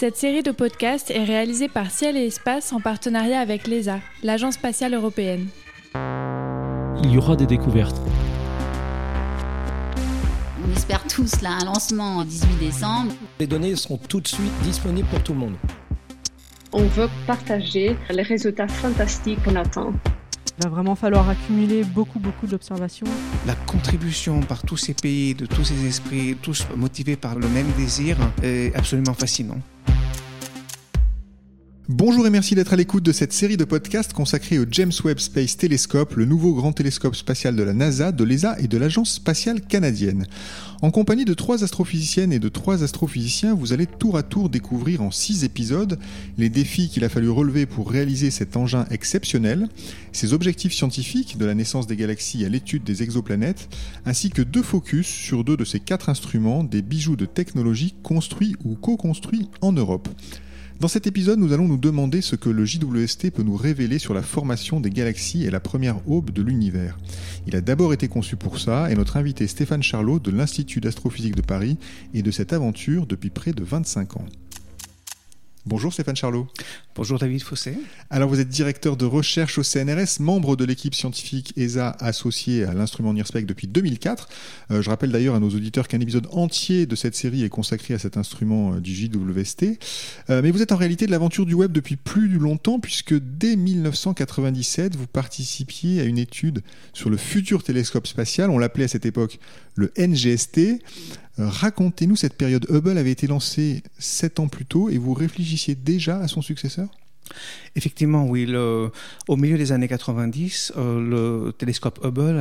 Cette série de podcasts est réalisée par Ciel et Espace en partenariat avec l'ESA, l'Agence spatiale européenne. Il y aura des découvertes. On espère tous là un lancement en 18 décembre. Les données seront tout de suite disponibles pour tout le monde. On veut partager les résultats fantastiques qu'on attend. Il va vraiment falloir accumuler beaucoup, beaucoup d'observations. La contribution par tous ces pays, de tous ces esprits, tous motivés par le même désir, est absolument fascinant. Bonjour et merci d'être à l'écoute de cette série de podcasts consacrée au James Webb Space Telescope, le nouveau grand télescope spatial de la NASA, de l'ESA et de l'Agence spatiale canadienne. En compagnie de trois astrophysiciennes et de trois astrophysiciens, vous allez tour à tour découvrir en six épisodes les défis qu'il a fallu relever pour réaliser cet engin exceptionnel, ses objectifs scientifiques de la naissance des galaxies à l'étude des exoplanètes, ainsi que deux focus sur deux de ces quatre instruments, des bijoux de technologie construits ou co-construits en Europe. Dans cet épisode, nous allons nous demander ce que le JWST peut nous révéler sur la formation des galaxies et la première aube de l'univers. Il a d'abord été conçu pour ça et notre invité Stéphane Charlot de l'Institut d'astrophysique de Paris est de cette aventure depuis près de 25 ans. Bonjour Stéphane Charlot. Bonjour David Fossé. Alors vous êtes directeur de recherche au CNRS, membre de l'équipe scientifique ESA associée à l'instrument NIRSPEC depuis 2004. Euh, je rappelle d'ailleurs à nos auditeurs qu'un épisode entier de cette série est consacré à cet instrument euh, du JWST. Euh, mais vous êtes en réalité de l'aventure du web depuis plus longtemps puisque dès 1997 vous participiez à une étude sur le futur télescope spatial. On l'appelait à cette époque le NGST. Racontez-nous, cette période Hubble avait été lancée sept ans plus tôt et vous réfléchissiez déjà à son successeur? Effectivement, oui. au milieu des années 90, euh, le télescope Hubble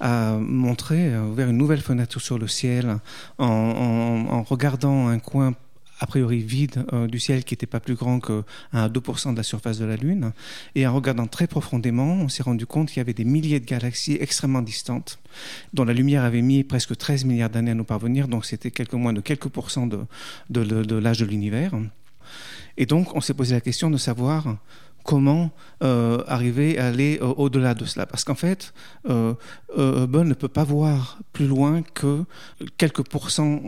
a, montré, a ouvert une nouvelle fenêtre sur le ciel en regardant un coin a priori vide euh, du ciel qui n'était pas plus grand que 1 à 2% de la surface de la Lune. Et en regardant très profondément, on s'est rendu compte qu'il y avait des milliers de galaxies extrêmement distantes, dont la lumière avait mis presque 13 milliards d'années à nous parvenir, donc c'était quelques moins de quelques pourcents de l'âge de l'univers. Et donc on s'est posé la question de savoir comment euh, arriver à aller euh, au-delà de cela. Parce qu'en fait, euh, Hubble ne peut pas voir plus loin que quelques pourcents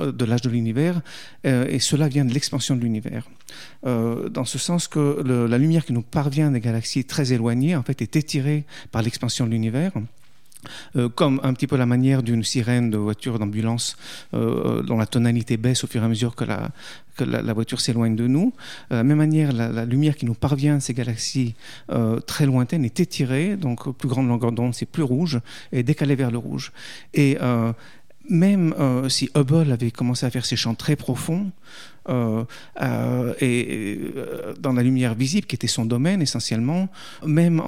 de l'âge de l'univers, et cela vient de l'expansion de l'univers. dans ce sens que la lumière qui nous parvient des galaxies très éloignées, en fait, est étirée par l'expansion de l'univers. Euh, comme un petit peu la manière d'une sirène de voiture d'ambulance euh, dont la tonalité baisse au fur et à mesure que la, que la, voiture s'éloigne de nous. Euh, de la même manière, la, lumière qui nous parvient de ces galaxies très lointaines est étirée, donc plus grande longueur d'onde, c'est plus rouge, et décalée vers le rouge. Et même si Hubble avait commencé à faire ses champs très profonds, euh, euh, et euh, dans la lumière visible, qui était son domaine essentiellement, même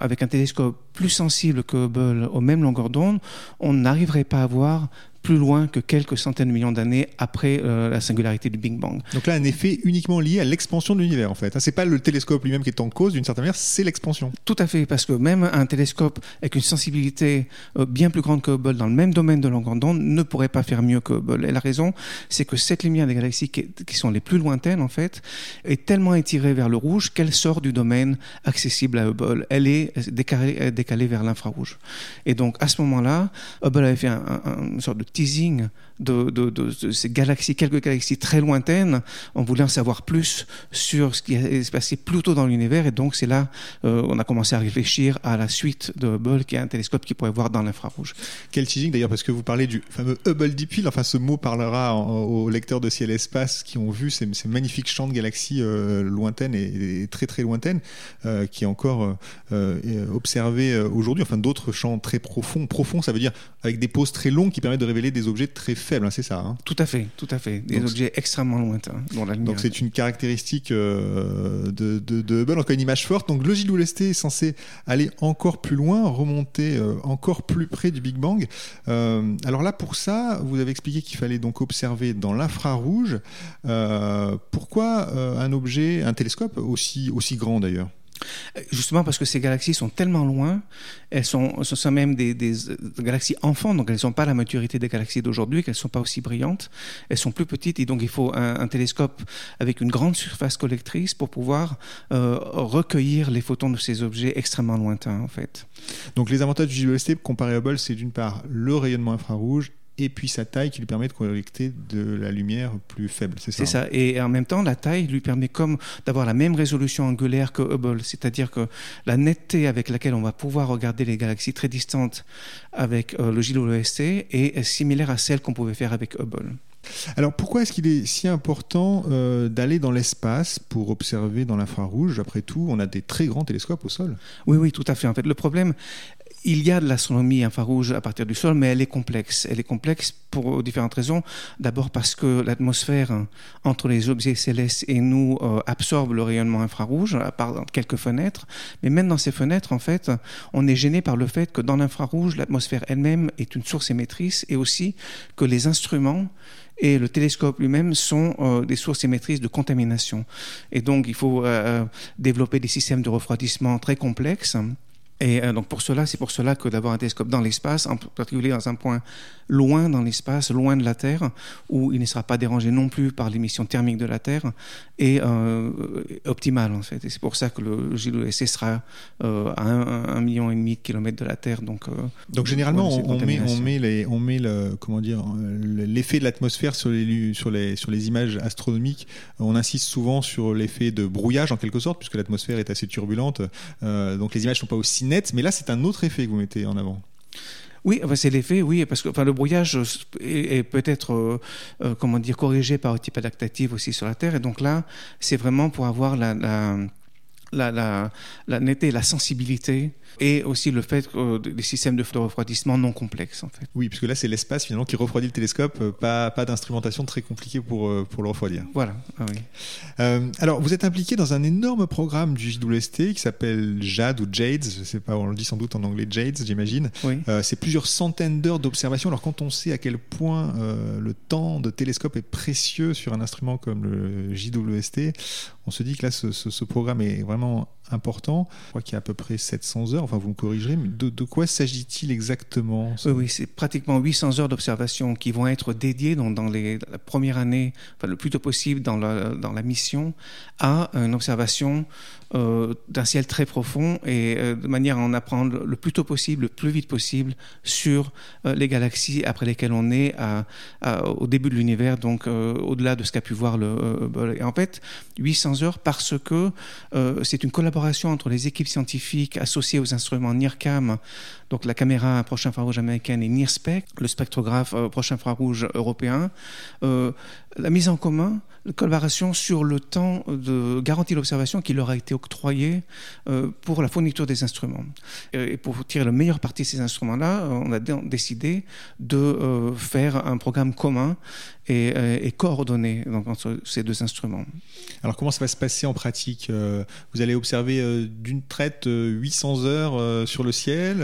avec un télescope plus sensible que Hubble, aux mêmes longueurs d'onde, on n'arriverait pas à voir plus loin que quelques centaines de millions d'années après euh, la singularité du Big Bang. Donc là, un effet uniquement lié à l'expansion de l'univers, en fait. Hein, c'est pas le télescope lui-même qui est en cause, d'une certaine manière, c'est l'expansion. Tout à fait, parce que même un télescope avec une sensibilité euh, bien plus grande que Hubble dans le même domaine de longueur d'onde ne pourrait pas faire mieux que Hubble. Et la raison, c'est que cette lumière des galaxies qui, sont les plus lointaines, en fait, est tellement étirée vers le rouge qu'elle sort du domaine accessible à Hubble. Elle est décalée, décalée vers l'infrarouge. Et donc, à ce moment-là, Hubble avait fait un, une sorte de teasing de, ces galaxies, quelques galaxies très lointaines. En savoir plus sur ce qui se passé plus tôt dans l'univers. Et donc, c'est là euh, on a commencé à réfléchir à la suite de Hubble, qui est un télescope qui pourrait voir dans l'infrarouge. Quel teasing d'ailleurs, parce que vous parlez du fameux Hubble Deep Field. Enfin, ce mot parlera aux lecteurs de ciel espace qui ont vu ces, magnifiques champs de galaxies euh, lointaines et, très très lointaines, euh, qui est encore observé aujourd'hui. Enfin, d'autres champs très profonds. Profonds, ça veut dire avec des poses très longues qui permettent de révéler des objets très faible, hein, c'est ça hein Tout à fait, tout à fait. Des objets extrêmement lointains Donc c'est une caractéristique euh, de, de, Hubble, encore une image forte. Donc le JWST est censé aller encore plus loin, remonter euh, encore plus près du Big Bang. Euh, alors là, pour ça, vous avez expliqué qu'il fallait donc observer dans l'infrarouge. pourquoi un objet, un télescope aussi, aussi grand d'ailleurs? Justement parce que ces galaxies sont tellement loin, elles sont, ce sont même des, galaxies enfants, donc elles ne sont pas la maturité des galaxies d'aujourd'hui, qu'elles ne sont pas aussi brillantes, elles sont plus petites et donc il faut un, télescope avec une grande surface collectrice pour pouvoir euh, recueillir les photons de ces objets extrêmement lointains en fait. Donc les avantages du JWST comparé à Hubble, c'est d'une part le rayonnement infrarouge et puis sa taille qui lui permet de collecter de la lumière plus faible, c'est ça C'est ça. Et en même temps, la taille lui permet comme d'avoir la même résolution angulaire que Hubble, c'est-à-dire que la netteté avec laquelle on va pouvoir regarder les galaxies très distantes avec euh, le JWST est similaire à celle qu'on pouvait faire avec Hubble. Alors pourquoi est-ce qu'il est si important euh, d'aller dans l'espace pour observer dans l'infrarouge? Après tout, on a des très grands télescopes au sol. Oui, oui, tout à fait. En fait, le problème, il y a de l'astronomie infrarouge à partir du sol, mais elle est complexe. Elle est complexe pour différentes raisons. D'abord parce que l'atmosphère hein, entre les objets célestes et nous euh, absorbe le rayonnement infrarouge, à part quelques fenêtres. Mais même dans ces fenêtres, en fait, on est gêné par le fait que dans l'infrarouge, l'atmosphère elle-même est une source émettrice et aussi que les instruments et le télescope lui-même sont euh, des sources émettrices de contamination. Et donc, il faut euh, développer des systèmes de refroidissement très complexes et euh, donc pour cela, c'est pour cela que d'avoir un télescope dans l'espace, en particulier dans un point loin dans l'espace, loin de la Terre, où il ne sera pas dérangé non plus par l'émission thermique de la Terre, est euh, optimal en fait. Et c'est pour ça que le JWST sera euh, à un, million et demi de kilomètres de la Terre. Donc, donc généralement, on, met, on met les, on met le, comment dire, l'effet de l'atmosphère sur les, sur les, sur les images astronomiques. On insiste souvent sur l'effet de brouillage en quelque sorte, puisque l'atmosphère est assez turbulente. donc les images sont pas aussi net, mais là c'est un autre effet que vous mettez en avant. Oui, c'est l'effet, oui, parce que le brouillage est, peut-être, euh, euh, comment dire, corrigé par un type adaptatif aussi sur la Terre, et donc là, c'est vraiment pour avoir la, la, la, la netteté, la sensibilité et aussi le fait euh, des systèmes de refroidissement non complexes en fait. Oui, puisque là c'est l'espace finalement qui refroidit le télescope, euh, pas, pas d'instrumentation très compliquée pour, euh, pour le refroidir. Voilà, ah oui. alors vous êtes impliqué dans un énorme programme du JWST qui s'appelle JAD ou JADES, je sais pas, on le dit sans doute en anglais JADES j'imagine. Oui. c'est plusieurs centaines d'heures d'observation. Alors quand on sait à quel point le temps de télescope est précieux sur un instrument comme le JWST, on se dit que là ce, ce, ce programme est vraiment vraiment important. Je crois qu'il y a à peu près 700 heures, enfin vous me corrigerez, mais de, quoi s'agit-il exactement Oui, c'est pratiquement 800 heures d'observation qui vont être dédiées dans, les, la première année, enfin, le plus tôt possible dans la, dans la mission, à une observation euh, d'un ciel très profond et euh, de manière à en apprendre le plus tôt possible, le plus vite possible sur euh, les galaxies après lesquelles on est au début de l'univers, donc au-delà de ce qu'a pu voir le. Et en fait, 800 heures parce que c'est une collaboration entre les équipes scientifiques associées aux instruments NIRCAM, donc la caméra proche infrarouge américaine et NIRSPEC, le spectrographe proche infrarouge européen, la mise en commun collaboration sur le temps de garantie d'observation qui leur a été octroyé euh, pour la fourniture des instruments. Et pour tirer le meilleur parti de ces instruments-là, on a décidé de euh, faire un programme commun et, euh, et coordonné donc, entre ces deux instruments. Alors comment ça va se passer en pratique Vous allez observer d'une traite 800 heures sur le ciel.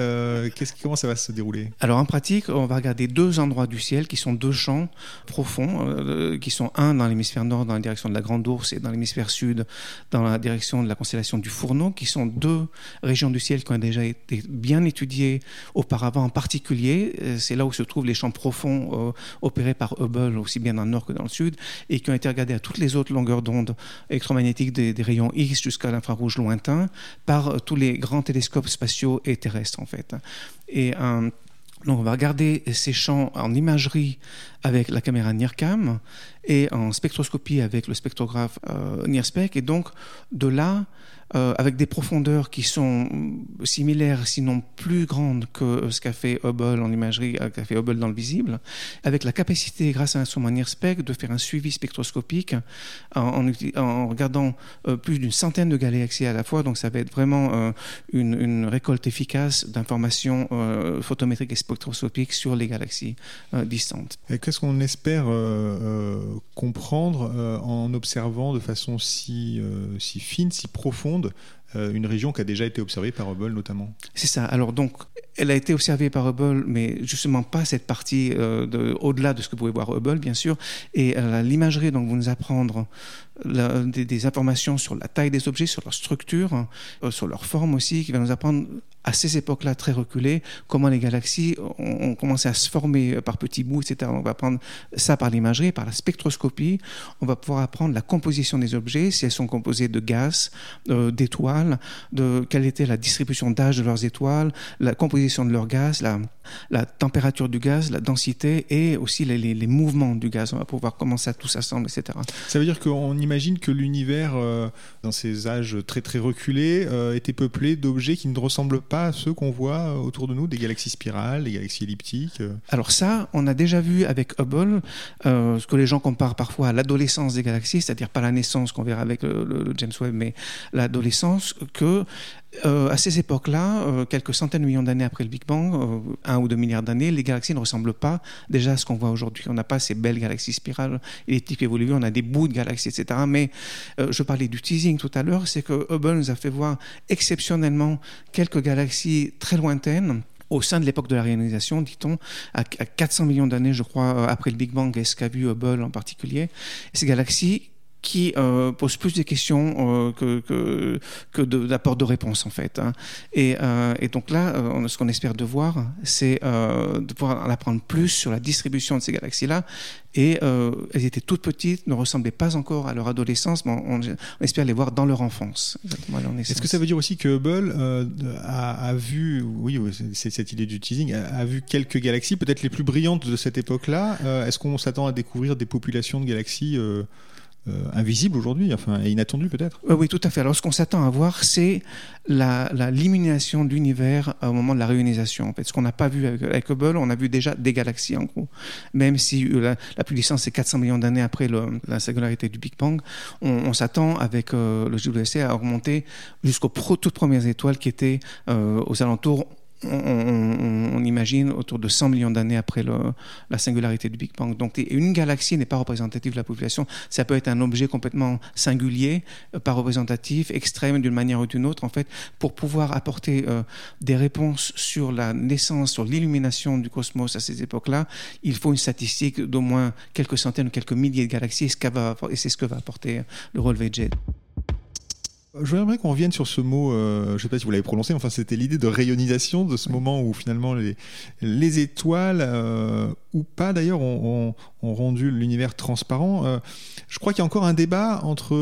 Comment ça va se dérouler? Alors en pratique, on va regarder deux endroits du ciel qui sont deux champs profonds, qui sont un dans l'hémisphère nord dans la direction de la Grande Ourse et dans l'hémisphère sud dans la direction de la constellation du Fourneau, qui sont deux régions du ciel qui ont déjà été bien étudiées auparavant. En particulier, euh, c'est là où se trouvent les champs profonds euh, opérés par Hubble, aussi bien dans le nord que dans le sud, et qui ont été regardés à toutes les autres longueurs d'onde électromagnétiques des, rayons X jusqu'à l'infrarouge lointain par euh, tous les grands télescopes spatiaux et terrestres en fait. Et donc on va regarder ces champs en imagerie avec la caméra NIRCAM et en spectroscopie avec le spectrographe euh, NIRSPEC. Et donc de là, euh, avec des profondeurs qui sont similaires, sinon plus grandes que ce qu'a fait Hubble en imagerie, euh, qu'a fait Hubble dans le visible, avec la capacité, grâce à l'instrument NIRSPEC, de faire un suivi spectroscopique en, regardant euh, plus d'une centaine de galaxies à la fois. Donc ça va être vraiment une, récolte efficace d'informations photométriques et spectroscopiques sur les galaxies distantes. Qu'est-ce qu'on espère comprendre en observant de façon si fine, si profonde euh, une région qui a déjà été observée par Hubble notamment. C'est ça. Alors donc, elle a été observée par Hubble, mais justement pas cette partie euh, de, au-delà de ce que pouvait voir Hubble, bien sûr. Et euh, l'imagerie donc vous nous apprendre des, informations sur la taille des objets, sur leur structure, sur leur forme aussi, qui va nous apprendre à ces époques-là très reculées, comment les galaxies ont, commencé à se former par petits bouts, etc. On va apprendre ça par l'imagerie, par la spectroscopie. On va pouvoir apprendre la composition des objets, si elles sont composées de gaz, euh, de quelle était la distribution d'âge de leurs étoiles, la composition de leur gaz, la, la température du gaz, la densité et aussi les, les, les, mouvements du gaz. On va pouvoir comment ça tout s'assemble, etc. Ça veut dire qu'on imagine que l'univers, euh, dans ces âges très très reculés, euh, était peuplé d'objets qui ne ressemblent pas à ceux qu'on voit euh, autour de nous, des galaxies spirales, des galaxies elliptiques. Alors ça, on a déjà vu avec Hubble, ce que les gens comparent parfois à l'adolescence des galaxies, c'est-à-dire pas la naissance qu'on verra avec le, le, le James Webb, mais l'adolescence, que euh, à ces époques-là, euh, quelques centaines de millions d'années après le Big Bang, euh, un ou deux milliards d'années, les galaxies ne ressemblent pas déjà à ce qu'on voit aujourd'hui. On n'a pas ces belles galaxies spirales et les types évolués, on a des bouts de galaxies, etc. Mais je parlais du teasing tout à l'heure, c'est que Hubble nous a fait voir exceptionnellement quelques galaxies très lointaines au sein de l'époque de la réalisation, dit-on, à 400 millions d'années, je crois, après le Big Bang, et ce qu'a vu Hubble en particulier. Ces galaxies qui euh, pose plus de questions euh, que, que, que d'apport de, réponses en fait. Hein. Et, euh, et, donc là, euh, ce qu'on espère de voir, c'est de pouvoir en apprendre plus sur la distribution de ces galaxies-là. Et elles étaient toutes petites, ne ressemblaient pas encore à leur adolescence, mais on, espère les voir dans leur enfance. Est-ce que ça veut dire aussi que Hubble a, vu, oui, c'est cette idée du teasing, a, vu quelques galaxies, peut-être les plus brillantes de cette époque-là. Est-ce qu'on s'attend à découvrir des populations de galaxies invisible aujourd'hui, enfin inattendu peut-être. Oui, tout à fait. Alors ce qu'on s'attend à voir, c'est la, la de l'univers au moment de la réionisation. En fait, ce qu'on n'a pas vu avec, Hubble, on a vu déjà des galaxies en gros. Même si euh, la, la plus distance c'est 400 millions d'années après la singularité du Big Bang, on, s'attend avec euh, le JWST à augmenter jusqu'aux toutes premières étoiles qui étaient euh, aux alentours imagine autour de 100 millions d'années après la singularité du Big Bang. Donc une galaxie n'est pas représentative de la population. Ça peut être un objet complètement singulier, euh, pas représentatif, extrême d'une manière ou d'une autre. En fait, pour pouvoir apporter euh, des réponses sur la naissance, sur l'illumination du cosmos à ces époques-là, il faut une statistique d'au moins quelques centaines ou quelques milliers de galaxies. Et c'est ce que va apporter le relevé JED. Je voudrais qu'on revienne sur ce mot, euh, je ne sais pas si vous l'avez prononcé, enfin c'était l'idée de rayonisation, de ce moment où finalement les, les étoiles, euh, ou pas d'ailleurs, ont, rendu l'univers transparent. Euh, je crois qu'il y a encore un débat entre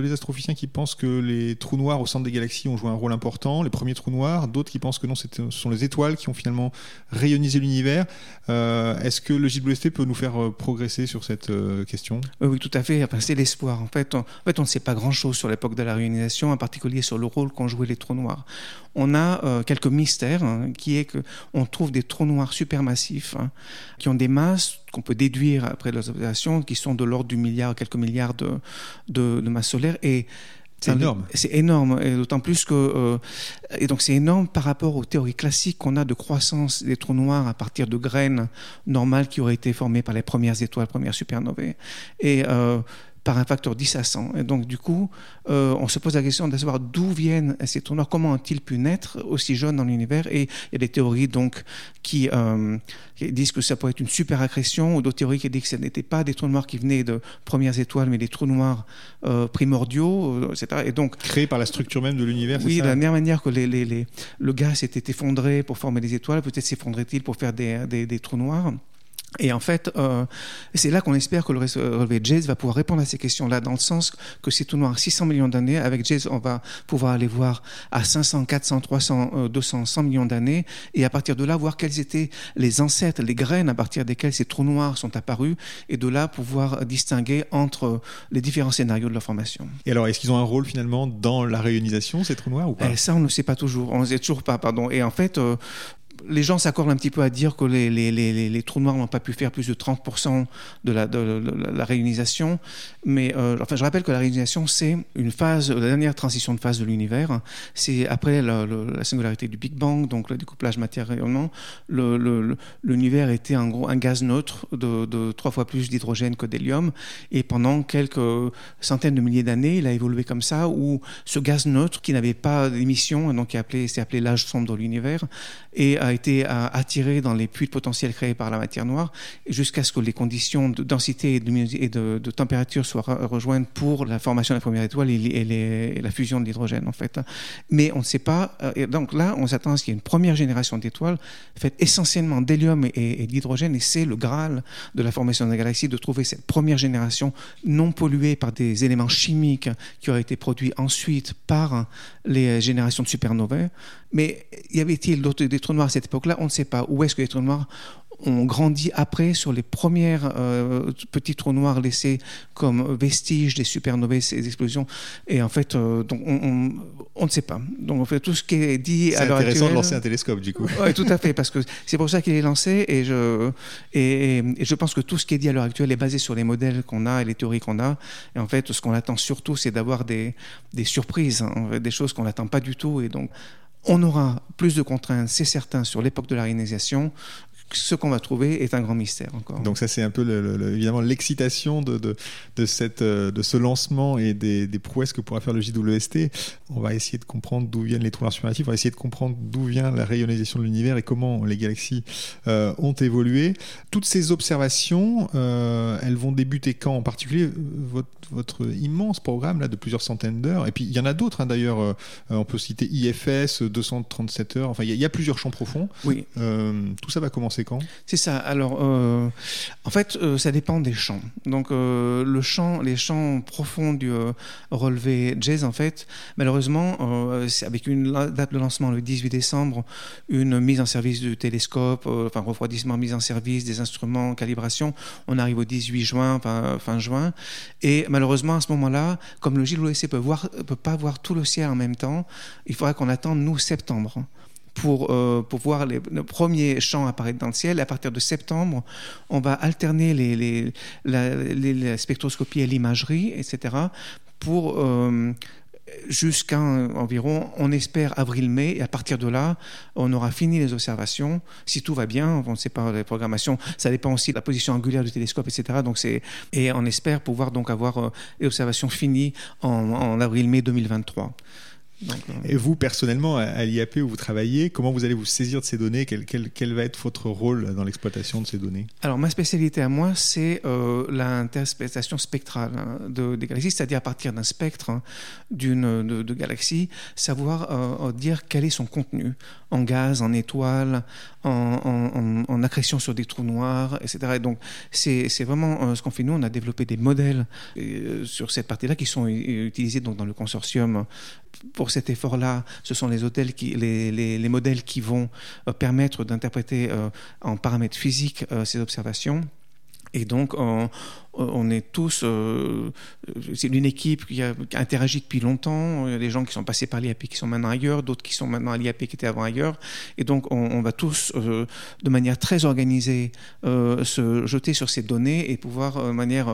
les astrophysiciens qui pensent que les trous noirs au centre des galaxies ont joué un rôle important, les premiers trous noirs, d'autres qui pensent que non, ce sont les étoiles qui ont finalement rayonisé l'univers. Euh, Est-ce que le JWST peut nous faire euh, progresser sur cette question? Oui, tout à fait. C'est l'espoir. En fait, on, en fait, ne sait pas grand-chose sur l'époque de la réionisation en particulier sur le rôle qu'ont joué les trous noirs. On a quelques mystères, hein, qui est qu'on trouve des trous noirs supermassifs, hein, qui ont des masses qu'on peut déduire après leurs observations, qui sont de l'ordre du milliard, quelques milliards de, de, de masses solaires. Et c'est énorme. C'est énorme, et d'autant plus que euh, et donc c'est énorme par rapport aux théories classiques qu'on a de croissance des trous noirs à partir de graines normales qui auraient été formées par les premières étoiles, premières supernovae. Et euh, par un facteur 10 à 100. Et donc, du coup, euh, on se pose la question de savoir d'où viennent ces trous noirs, comment ont-ils pu naître aussi jeunes dans l'univers? Et il y a des théories donc qui, euh, qui, disent que ça pourrait être une super accrétion, ou d'autres théories qui disent que ce n'étaient pas des trous noirs qui venaient de premières étoiles, mais des trous noirs euh, primordiaux, etc. Et donc, Créés par la structure même de l'univers, Oui, de la même manière que les, les, les, le gaz s'était effondré pour former des étoiles, peut-être s'effondrait-il pour faire des, des, des trous noirs. Et en fait, euh, c'est là qu'on espère que le relevé de Jazz va pouvoir répondre à ces questions-là, dans le sens que c'est tout noir 600 millions d'années. Avec Jazz, on va pouvoir aller voir à 500, 400, 300, 200, 100 millions d'années, et à partir de là, voir quels étaient les ancêtres, les graines à partir desquelles ces trous noirs sont apparus, et de là pouvoir distinguer entre les différents scénarios de leur formation. Et alors, est-ce qu'ils ont un rôle finalement dans la réionisation, ces trous noirs ou pas? Et Ça, on ne sait pas toujours. On ne sait toujours pas, pardon. Et en fait, euh, les gens s'accordent un petit peu à dire que les, trous noirs n'ont pas pu faire plus de 30% de la, de. Mais euh, enfin, je rappelle que la réionisation, c'est une phase, la dernière transition de phase de l'univers. C'est après la, la, singularité du Big Bang, donc le découplage matière-rayonnement, l'univers était un gaz neutre de, trois fois plus d'hydrogène que d'hélium. Et pendant quelques centaines de milliers d'années, il a évolué comme ça, où ce gaz neutre, qui n'avait pas d'émission, donc qui c'est appelé l'âge sombre de l'univers, et a été attiré dans les puits de potentiel créés par la matière noire jusqu'à ce que les conditions de densité et de, température soient rejointes pour la formation de la première étoile et, la fusion de l'hydrogène en fait. Mais on ne sait pas. Et donc là, on s'attend à ce qu'il y ait une première génération d'étoiles faite essentiellement d'hélium et, d'hydrogène et c'est le graal de la formation de la galaxie de trouver cette première génération non polluée par des éléments chimiques qui auraient été produits ensuite par les générations de supernovae. Mais y avait-il d'autres des trous noirs? Cette époque-là, on ne sait pas. Où est-ce que les trous noirs ont grandi après sur les premières euh, petits trous noirs laissés comme vestiges des supernovae, ces explosions. Et en fait, euh, donc on, on, ne sait pas. Donc on fait tout ce qui est dit à l'heure actuelle. C'est intéressant de lancer un télescope, du coup. Oui, tout à fait, parce que c'est pour ça qu'il est lancé. Et je, et, et, je pense que tout ce qui est dit à l'heure actuelle est basé sur les modèles qu'on a et les théories qu'on a. Et en fait, ce qu'on attend surtout, c'est d'avoir des, des surprises, hein, des choses qu'on n'attend pas du tout. Et donc, on aura plus de contraintes, c'est certain, sur l'époque de la réalisation ce qu'on va trouver est un grand mystère encore. Donc ça c'est un peu le, évidemment l'excitation de, de, de, cette, euh, de ce lancement et des, des, prouesses que pourra faire le JWST. On va essayer de comprendre d'où viennent les trous supermassifs, on va essayer de comprendre d'où vient la rayonisation de l'univers et comment les galaxies euh, ont évolué. Toutes ces observations, euh, elles vont débuter quand En particulier votre, votre, immense programme là de plusieurs centaines d'heures. Et puis il y en a d'autres hein, d'ailleurs. Euh, on peut citer IFS, 237 heures. Enfin il y, y, a plusieurs champs profonds. Oui. tout ça va commencer c'est ça. Alors, euh, en fait, euh, ça dépend des champs. Donc, euh, le les champs profonds du relevé jazz, en fait, malheureusement, avec une date de lancement le 18 décembre, une mise en service du télescope, enfin refroidissement, mise en service des instruments, calibration. On arrive au 18 juin, fin, juin, et malheureusement à ce moment-là, comme le JLOC peut voir, peut pas voir tout le ciel en même temps, il faudra qu'on attende nous septembre pour, euh, pour voir les, premiers champs apparaître dans le ciel. À partir de septembre, on va alterner les, la, spectroscopie et l'imagerie, etc., pour euh, jusqu'à environ, on espère, avril-mai, et à partir de là, on aura fini les observations. Si tout va bien, on ne sait pas les programmations, ça dépend aussi de la position angulaire du télescope, etc. Donc et on espère pouvoir donc avoir euh, les observations finies en avril-mai 2023. Euh, et vous, personnellement, à l'IAP où vous travaillez, comment vous allez vous saisir de ces données? Quel, quel, quel, va être votre rôle dans l'exploitation de ces données? Alors, ma spécialité à moi, c'est euh, l'interprétation spectrale hein, de, des galaxies, c'est-à-dire à partir d'un spectre hein, d'une de, de, galaxie, savoir euh, dire quel est son contenu en gaz, en étoiles, en, en, en, accrétion sur des trous noirs, etc. Et donc, c'est vraiment euh, ce qu'on fait. Nous, on a développé des modèles sur cette partie-là qui sont utilisés donc, dans le consortium pour cet effort-là, ce sont les, modèles qui vont euh, permettre d'interpréter euh, en paramètres physiques euh, ces observations. Et donc, on, on est tous. Euh, c'est une équipe qui a, qui a, interagi depuis longtemps. Il y a des gens qui sont passés par l'IAP qui sont maintenant ailleurs, d'autres qui sont maintenant à l'IAP qui étaient avant ailleurs. Et donc, on, on va tous, euh, de manière très organisée, euh, se jeter sur ces données et pouvoir, de manière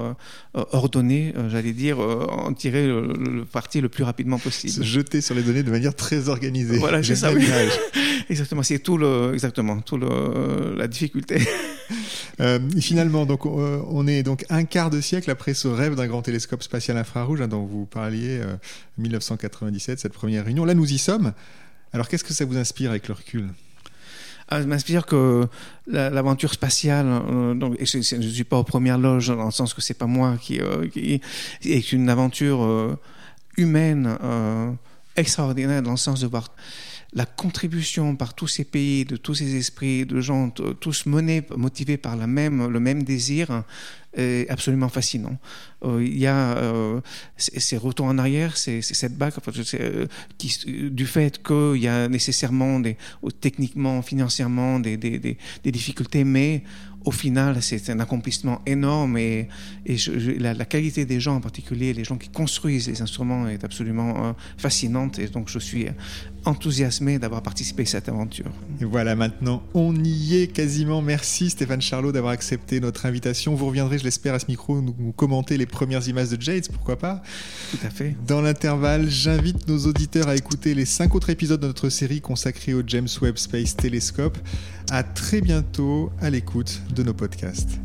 ordonnée, j'allais dire, en tirer le, le, parti le plus rapidement possible. Se jeter sur les données de manière très organisée. Voilà, c'est ça. Exactement, c'est tout le, exactement, tout le, la difficulté. finalement, donc, on est donc un quart de siècle après ce rêve d'un grand télescope spatial infrarouge hein, dont vous parliez, euh, 1997, cette première réunion. Là, nous y sommes. Alors, qu'est-ce que ça vous inspire avec le recul? Ah, m'inspire que l'aventure spatiale, euh, donc, et je ne suis pas aux premières loges dans le sens que c'est pas moi qui, euh, qui, est une aventure euh, humaine euh, extraordinaire dans le sens de voir la contribution par tous ces pays, de tous ces esprits, de gens tous menés, motivés par la même, le même désir, est absolument fascinant. Euh, il y a euh, ces retours en arrière, bac euh, qui, du fait qu'il y a nécessairement des, techniquement, financièrement des difficultés, mais au final, c'est un accomplissement énorme et, et je, je, la, la, qualité des gens en particulier, les gens qui construisent les instruments est absolument euh, fascinante et donc je suis enthousiasmé d'avoir participé à cette aventure. Et voilà, maintenant on y est quasiment. Merci Stéphane Charlot d'avoir accepté notre invitation. Vous reviendrez, je l'espère, à ce micro nous, nous commenter les premières images de Jades, pourquoi pas? Tout à fait. Dans l'intervalle, j'invite nos auditeurs à écouter les cinq autres épisodes de notre série consacrée au James Webb Space Telescope. À très bientôt à l'écoute de nos podcasts.